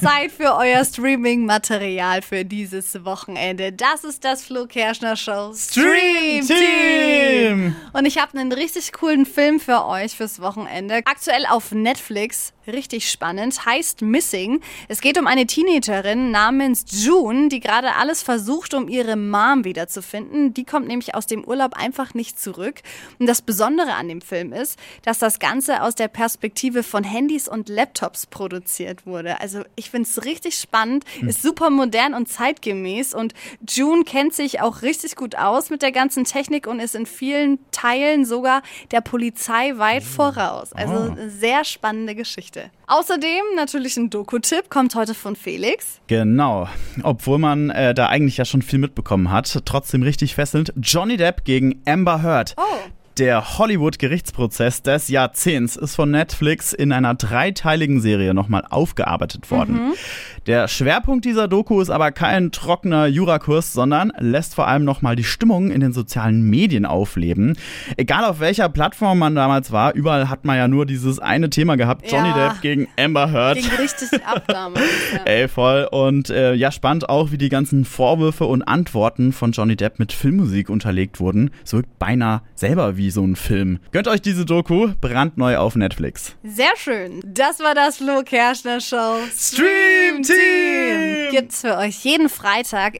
Zeit für euer Streaming-Material für dieses Wochenende. Das ist das Flo Kerschner Show Stream Team. Und ich habe einen richtig coolen Film für euch fürs Wochenende. Aktuell auf Netflix. Richtig spannend. Heißt Missing. Es geht um eine Teenagerin namens June, die gerade alles versucht, um ihre Mom wiederzufinden. Die kommt nämlich aus dem Urlaub einfach nicht zurück. Und das Besondere an dem Film ist, dass das Ganze aus der Perspektive von Handys und Laptops produziert wurde. Also ich finde es richtig spannend, ist super modern und zeitgemäß und June kennt sich auch richtig gut aus mit der ganzen Technik und ist in vielen Teilen sogar der Polizei weit voraus. Also eine sehr spannende Geschichte. Außerdem natürlich ein Doku-Tipp, kommt heute von Felix. Genau. Obwohl man äh, da eigentlich ja schon viel mitbekommen hat, trotzdem richtig fesselnd. Johnny Depp gegen Amber Heard. Oh. Der Hollywood-Gerichtsprozess des Jahrzehnts ist von Netflix in einer dreiteiligen Serie nochmal aufgearbeitet worden. Der Schwerpunkt dieser Doku ist aber kein trockener Jurakurs, sondern lässt vor allem nochmal die Stimmung in den sozialen Medien aufleben. Egal auf welcher Plattform man damals war, überall hat man ja nur dieses eine Thema gehabt, Johnny Ja. Depp gegen Amber Heard. Ging richtig ab damals. Ja. Ey, voll. Und äh, ja, spannend auch, wie die ganzen Vorwürfe und Antworten von Johnny Depp mit Filmmusik unterlegt wurden. Wirkt beinahe selber wie so ein Film. Gönnt euch diese Doku, brandneu auf Netflix. Sehr schön. Das war das Flo Kerschner Show. Stream Team! Gibt's für euch jeden Freitag